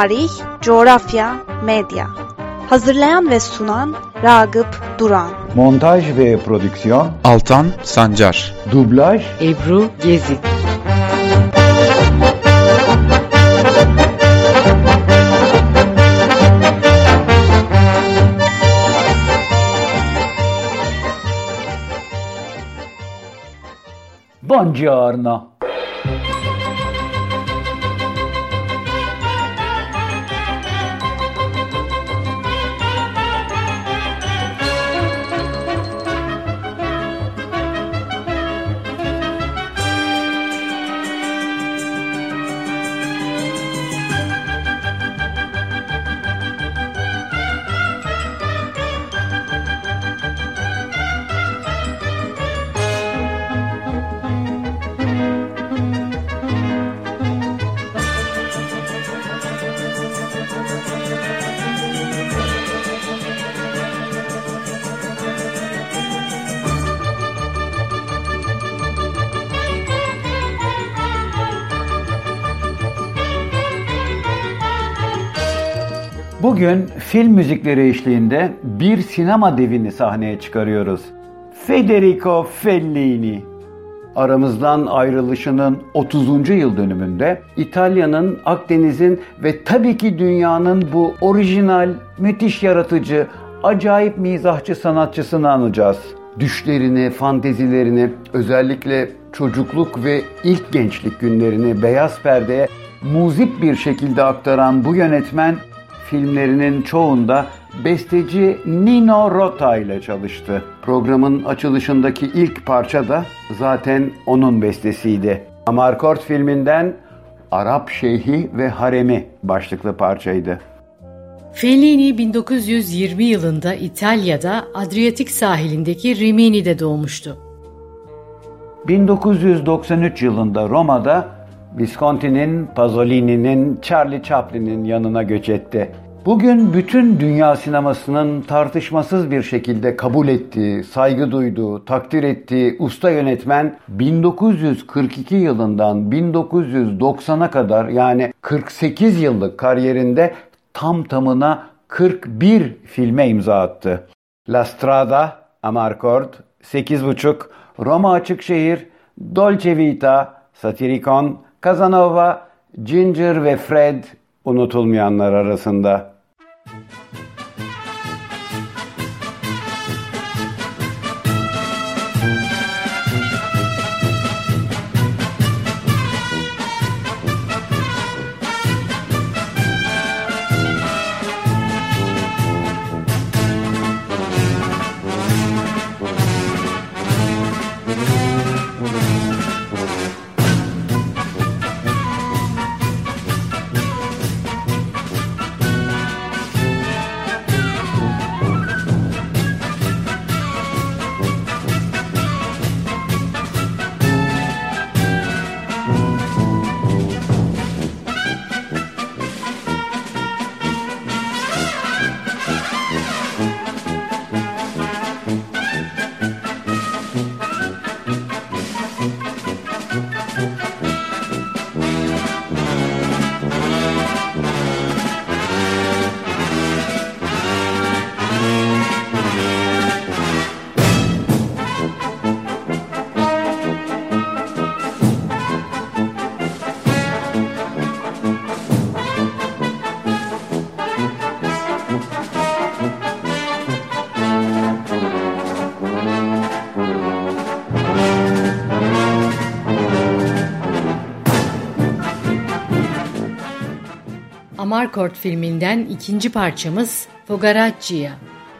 tarih, coğrafya, medya. Hazırlayan ve sunan Ragıp Duran. Montaj ve prodüksiyon Altan Sancar. Dublaj Ebru Gezi. Buongiorno. Bugün film müzikleri eşliğinde bir sinema devini sahneye çıkarıyoruz. Federico Fellini. Aramızdan ayrılışının 30. yıl dönümünde İtalya'nın, Akdeniz'in ve tabii ki dünyanın bu orijinal, müthiş yaratıcı, acayip mizahçı sanatçısını anacağız. Düşlerini, fantezilerini, özellikle çocukluk ve ilk gençlik günlerini beyaz perdeye muzip bir şekilde aktaran bu yönetmen filmlerinin çoğunda besteci Nino Rota ile çalıştı. Programın açılışındaki ilk parça da zaten onun bestesiydi. Amarkort filminden Arap Şeyhi ve Haremi başlıklı parçaydı. Fellini 1920 yılında İtalya'da Adriyatik sahilindeki Rimini'de doğmuştu. 1993 yılında Roma'da Visconti'nin, Pasolini'nin, Charlie Chaplin'in yanına göç etti. Bugün bütün dünya sinemasının tartışmasız bir şekilde kabul ettiği, saygı duyduğu, takdir ettiği usta yönetmen 1942 yılından 1990'a kadar yani 48 yıllık kariyerinde tam tamına 41 filme imza attı. La Strada, Amarcord, 8.5, Roma Açık Şehir, Dolce Vita, Satyricon, Casanova, Ginger ve Fred unutulmayanlar arasında. Amarcord filminden ikinci parçamız Fogaraccia.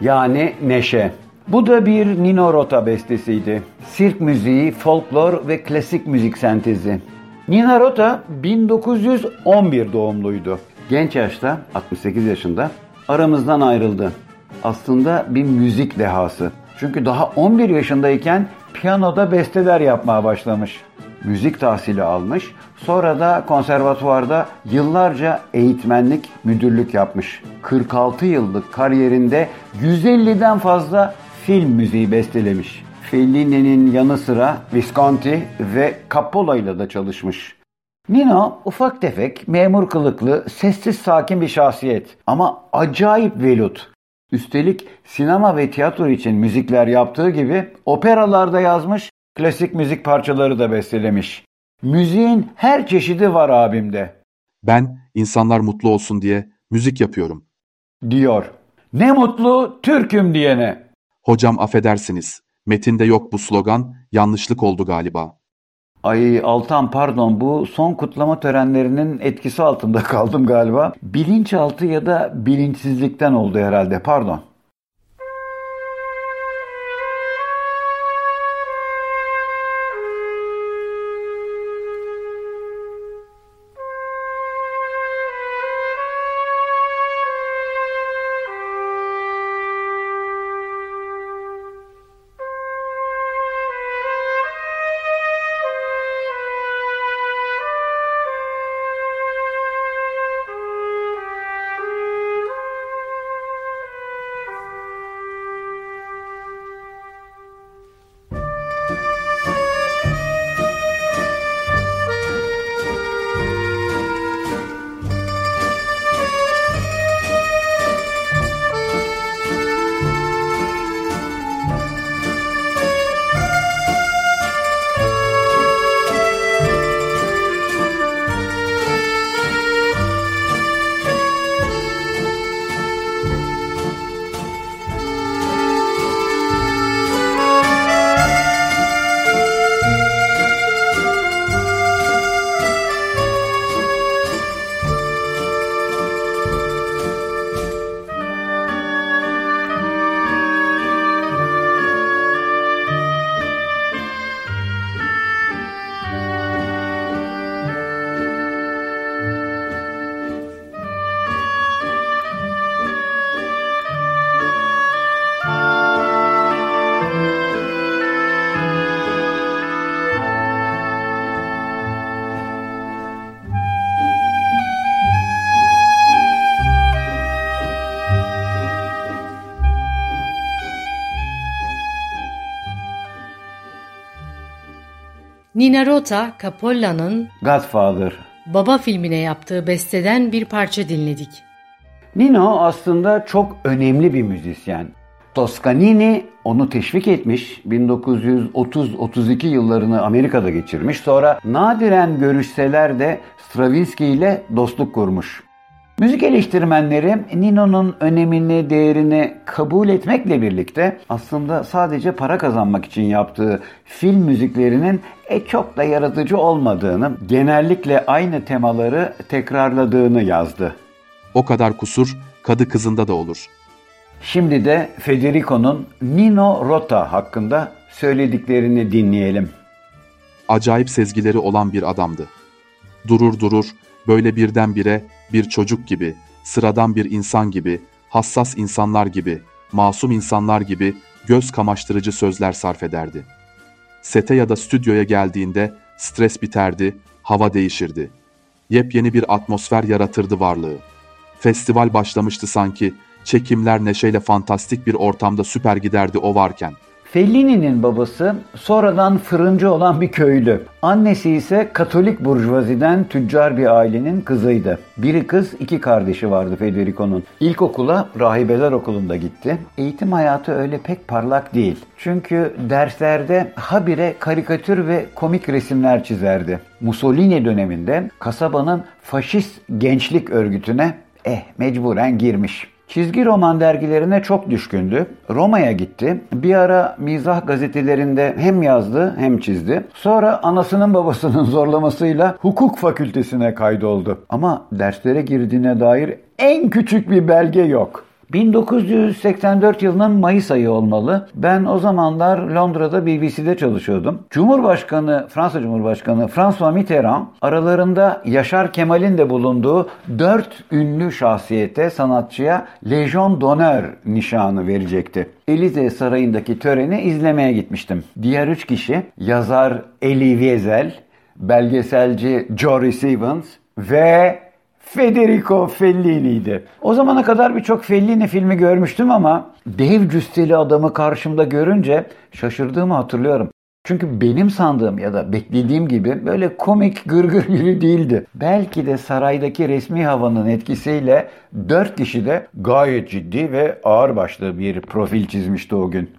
Yani Neşe. Bu da bir Nino Rota bestesiydi. Sirk müziği, folklor ve klasik müzik sentezi. Nino Rota 1911 doğumluydu. Genç yaşta, 68 yaşında aramızdan ayrıldı. Aslında bir müzik dehası. Çünkü daha 11 yaşındayken piyanoda besteler yapmaya başlamış. Müzik tahsili almış. Sonra da konservatuvarda yıllarca eğitmenlik, müdürlük yapmış. 46 yıllık kariyerinde 150'den fazla film müziği bestelemiş. Fellini'nin yanı sıra Visconti ve Coppola ile de çalışmış. Nino ufak tefek, memur kılıklı, sessiz sakin bir şahsiyet ama acayip velut. Üstelik sinema ve tiyatro için müzikler yaptığı gibi operalarda yazmış, klasik müzik parçaları da bestelemiş. Müziğin her çeşidi var abimde. Ben insanlar mutlu olsun diye müzik yapıyorum. Diyor. Ne mutlu Türk'üm diyene. Hocam affedersiniz. Metinde yok bu slogan, yanlışlık oldu galiba. Ay Altan pardon bu son kutlama törenlerinin etkisi altında kaldım galiba. Bilinçaltı ya da bilinçsizlikten oldu herhalde pardon. Nina Rota, Capolla'nın Godfather. Baba filmine yaptığı besteden bir parça dinledik. Nino aslında çok önemli bir müzisyen. Toscanini onu teşvik etmiş. 1930-32 yıllarını Amerika'da geçirmiş. Sonra nadiren görüşseler de Stravinsky ile dostluk kurmuş. Müzik eleştirmenleri Nino'nun önemini, değerini kabul etmekle birlikte aslında sadece para kazanmak için yaptığı film müziklerinin e çok da yaratıcı olmadığını, genellikle aynı temaları tekrarladığını yazdı. O kadar kusur kadı kızında da olur. Şimdi de Federico'nun Nino Rota hakkında söylediklerini dinleyelim. Acayip sezgileri olan bir adamdı. Durur durur böyle birdenbire bir çocuk gibi, sıradan bir insan gibi, hassas insanlar gibi, masum insanlar gibi göz kamaştırıcı sözler sarf ederdi. Sete ya da stüdyoya geldiğinde stres biterdi, hava değişirdi. Yepyeni bir atmosfer yaratırdı varlığı. Festival başlamıştı sanki, çekimler neşeyle fantastik bir ortamda süper giderdi o varken.'' Fellini'nin babası sonradan fırıncı olan bir köylü. Annesi ise Katolik burjuvaziden tüccar bir ailenin kızıydı. Biri kız, iki kardeşi vardı Federico'nun. İlkokula rahibeler okulunda gitti. Eğitim hayatı öyle pek parlak değil. Çünkü derslerde habire karikatür ve komik resimler çizerdi. Mussolini döneminde kasabanın faşist gençlik örgütüne eh mecburen girmiş. Çizgi roman dergilerine çok düşkündü. Roma'ya gitti. Bir ara mizah gazetelerinde hem yazdı hem çizdi. Sonra anasının babasının zorlamasıyla hukuk fakültesine kaydoldu. Ama derslere girdiğine dair en küçük bir belge yok. 1984 yılının Mayıs ayı olmalı. Ben o zamanlar Londra'da BBC'de çalışıyordum. Cumhurbaşkanı, Fransa Cumhurbaşkanı François Mitterrand aralarında Yaşar Kemal'in de bulunduğu dört ünlü şahsiyete, sanatçıya Legion d'Honneur nişanı verecekti. Elize Sarayı'ndaki töreni izlemeye gitmiştim. Diğer üç kişi yazar Elie Wiesel, belgeselci Jory Stevens ve Federico Fellini'ydi. O zamana kadar birçok Fellini filmi görmüştüm ama dev cüsseli adamı karşımda görünce şaşırdığımı hatırlıyorum. Çünkü benim sandığım ya da beklediğim gibi böyle komik gırgır biri değildi. Belki de saraydaki resmi havanın etkisiyle dört kişi de gayet ciddi ve ağırbaşlı bir profil çizmişti o gün.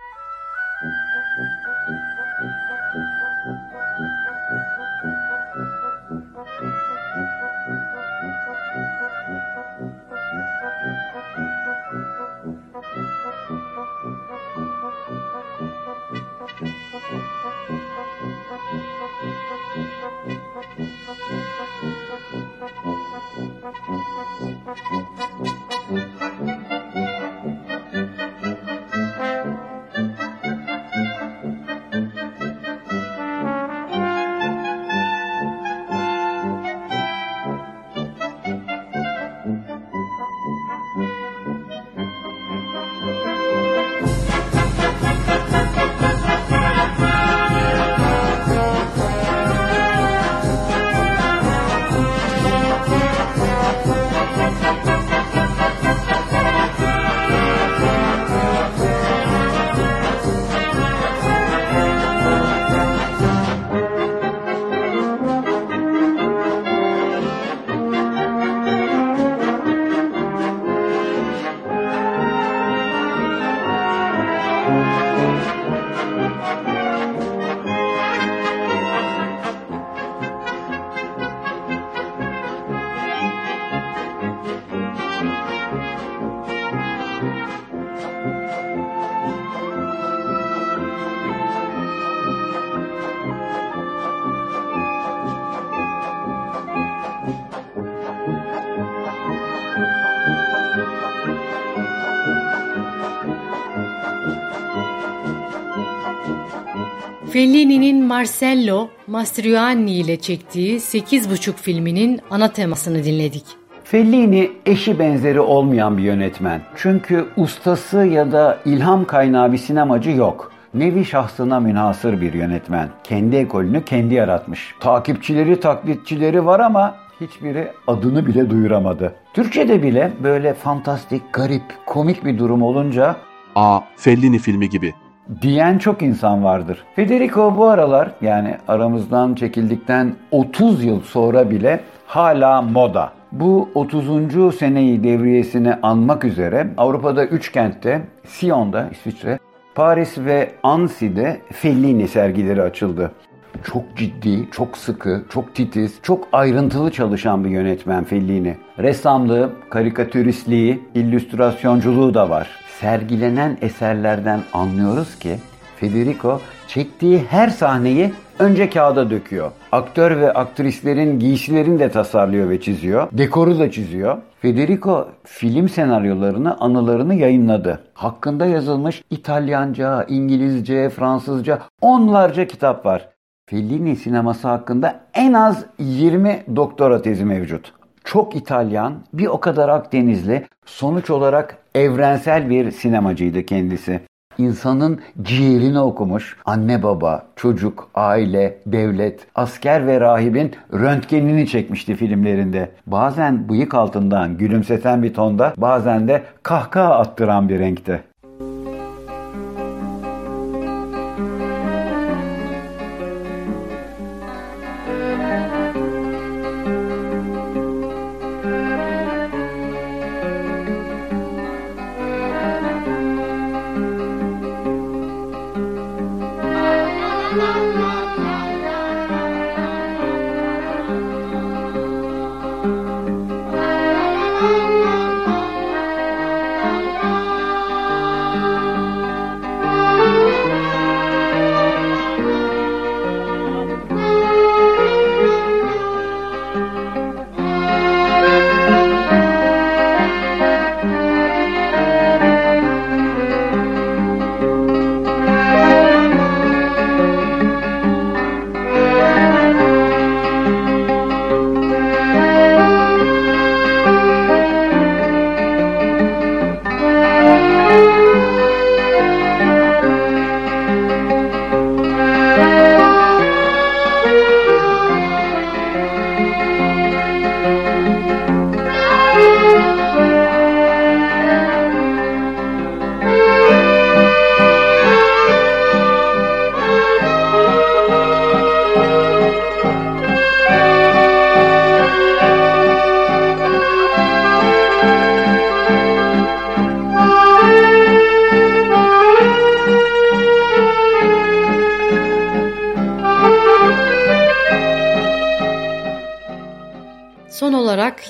Fellini'nin Marcello Mastroianni ile çektiği 8,5 filminin ana temasını dinledik. Fellini eşi benzeri olmayan bir yönetmen. Çünkü ustası ya da ilham kaynağı bir sinemacı yok. Nevi şahsına münhasır bir yönetmen. Kendi ekolünü kendi yaratmış. Takipçileri, taklitçileri var ama hiçbiri adını bile duyuramadı. Türkçe'de bile böyle fantastik, garip, komik bir durum olunca A. Fellini filmi gibi diyen çok insan vardır. Federico bu aralar yani aramızdan çekildikten 30 yıl sonra bile hala moda. Bu 30. seneyi devriyesini anmak üzere Avrupa'da 3 kentte, Sion'da İsviçre, Paris ve Annecy'de Fellini sergileri açıldı. Çok ciddi, çok sıkı, çok titiz, çok ayrıntılı çalışan bir yönetmen Fellini. Ressamlığı, karikatüristliği, illüstrasyonculuğu da var sergilenen eserlerden anlıyoruz ki Federico çektiği her sahneyi önce kağıda döküyor. Aktör ve aktrislerin giysilerini de tasarlıyor ve çiziyor. Dekoru da çiziyor. Federico film senaryolarını, anılarını yayınladı. Hakkında yazılmış İtalyanca, İngilizce, Fransızca onlarca kitap var. Fellini sineması hakkında en az 20 doktora tezi mevcut çok İtalyan, bir o kadar Akdenizli, sonuç olarak evrensel bir sinemacıydı kendisi. İnsanın ciğerini okumuş, anne baba, çocuk, aile, devlet, asker ve rahibin röntgenini çekmişti filmlerinde. Bazen bıyık altından gülümseten bir tonda, bazen de kahkaha attıran bir renkte.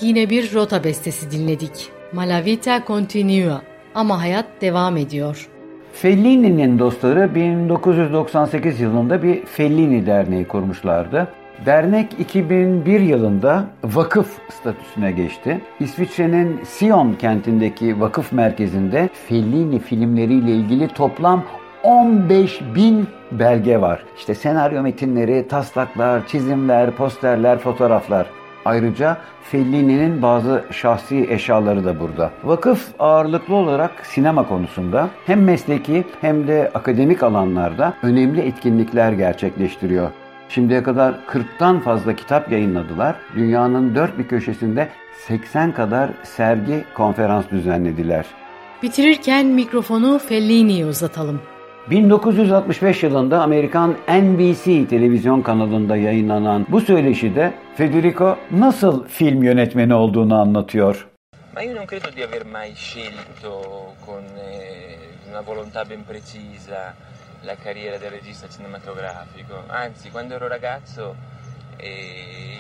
Yine bir rota bestesi dinledik. Malavita continua ama hayat devam ediyor. Fellini'nin dostları 1998 yılında bir Fellini Derneği kurmuşlardı. Dernek 2001 yılında vakıf statüsüne geçti. İsviçre'nin Sion kentindeki vakıf merkezinde Fellini filmleriyle ilgili toplam 15 bin belge var. İşte senaryo metinleri, taslaklar, çizimler, posterler, fotoğraflar. Ayrıca Fellini'nin bazı şahsi eşyaları da burada. Vakıf ağırlıklı olarak sinema konusunda hem mesleki hem de akademik alanlarda önemli etkinlikler gerçekleştiriyor. Şimdiye kadar 40'tan fazla kitap yayınladılar. Dünyanın dört bir köşesinde 80 kadar sergi, konferans düzenlediler. Bitirirken mikrofonu Fellini'ye uzatalım. 1965 yılında Amerikan NBC televizyon kanalında yayınlanan bu söyleşide Federico nasıl film yönetmeni olduğunu anlatıyor. Ma io non credo di aver mai scelto con eh, una volontà ben precisa la carriera del regista cinematografico. Anzi, quando ero ragazzo e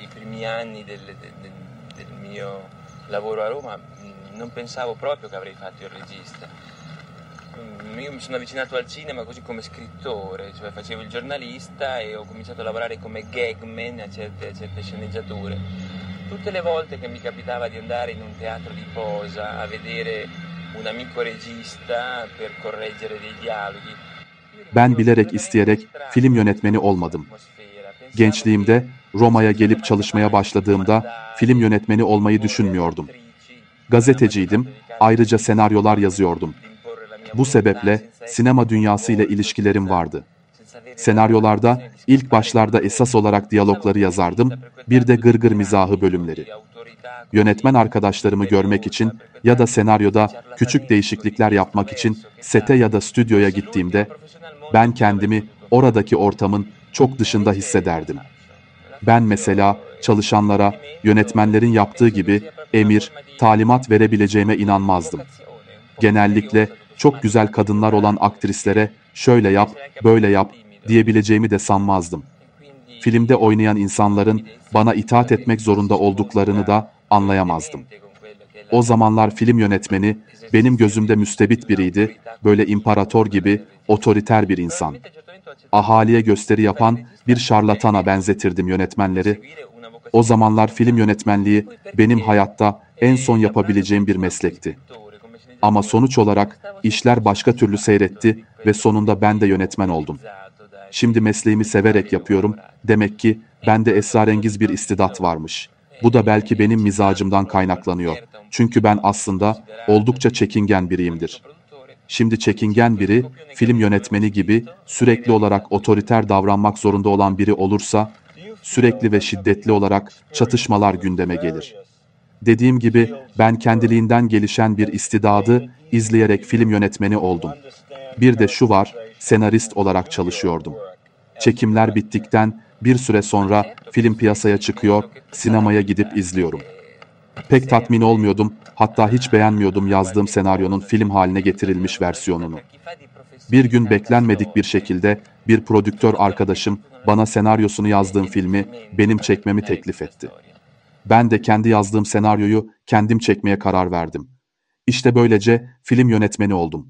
i primi anni del, del, del mio lavoro a Roma non pensavo proprio che avrei fatto il regista. Io mi sono avvicinato al cinema così come scrittore, cioè facevo il giornalista e ho cominciato a lavorare come gagman a certe, a certe sceneggiature. Tutte le volte che mi capitava di andare in un teatro di posa a vedere un amico regista per correggere dei dialoghi. Ben bilerek isteyerek film yönetmeni olmadım. Gençliğimde Roma'ya gelip çalışmaya başladığımda film yönetmeni olmayı düşünmüyordum. Gazeteciydim, ayrıca senaryolar yazıyordum. Bu sebeple sinema dünyası ile ilişkilerim vardı. Senaryolarda ilk başlarda esas olarak diyalogları yazardım, bir de gırgır mizahı bölümleri. Yönetmen arkadaşlarımı görmek için ya da senaryoda küçük değişiklikler yapmak için sete ya da stüdyoya gittiğimde ben kendimi oradaki ortamın çok dışında hissederdim. Ben mesela çalışanlara yönetmenlerin yaptığı gibi emir, talimat verebileceğime inanmazdım. Genellikle çok güzel kadınlar olan aktrislere şöyle yap, böyle yap diyebileceğimi de sanmazdım. Filmde oynayan insanların bana itaat etmek zorunda olduklarını da anlayamazdım. O zamanlar film yönetmeni benim gözümde müstebit biriydi, böyle imparator gibi otoriter bir insan. Ahaliye gösteri yapan bir şarlatana benzetirdim yönetmenleri. O zamanlar film yönetmenliği benim hayatta en son yapabileceğim bir meslekti. Ama sonuç olarak işler başka türlü seyretti ve sonunda ben de yönetmen oldum. Şimdi mesleğimi severek yapıyorum. Demek ki bende esrarengiz bir istidat varmış. Bu da belki benim mizacımdan kaynaklanıyor. Çünkü ben aslında oldukça çekingen biriyimdir. Şimdi çekingen biri, film yönetmeni gibi sürekli olarak otoriter davranmak zorunda olan biri olursa, sürekli ve şiddetli olarak çatışmalar gündeme gelir. Dediğim gibi ben kendiliğinden gelişen bir istidadı izleyerek film yönetmeni oldum. Bir de şu var, senarist olarak çalışıyordum. Çekimler bittikten bir süre sonra film piyasaya çıkıyor, sinemaya gidip izliyorum. Pek tatmin olmuyordum, hatta hiç beğenmiyordum yazdığım senaryonun film haline getirilmiş versiyonunu. Bir gün beklenmedik bir şekilde bir prodüktör arkadaşım bana senaryosunu yazdığım filmi benim çekmemi teklif etti. Ben de kendi yazdığım senaryoyu kendim çekmeye karar verdim. İşte böylece film yönetmeni oldum.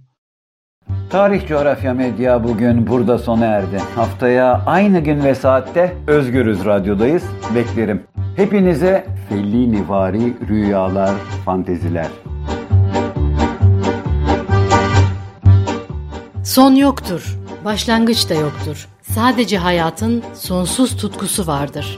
Tarih Coğrafya Medya bugün burada sona erdi. Haftaya aynı gün ve saatte Özgürüz Radyo'dayız. Beklerim. Hepinize Fellini-vari rüyalar, fanteziler. Son yoktur, başlangıç da yoktur. Sadece hayatın sonsuz tutkusu vardır.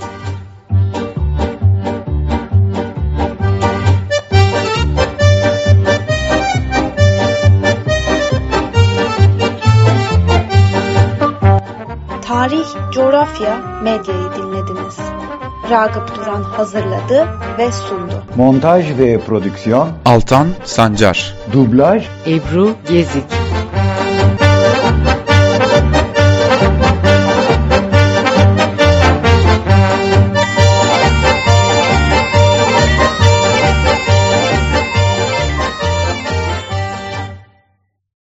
Coğrafya, medyayı dinlediniz. Ragıp Duran hazırladı ve sundu. Montaj ve prodüksiyon, Altan Sancar dublaj Ebru Gezik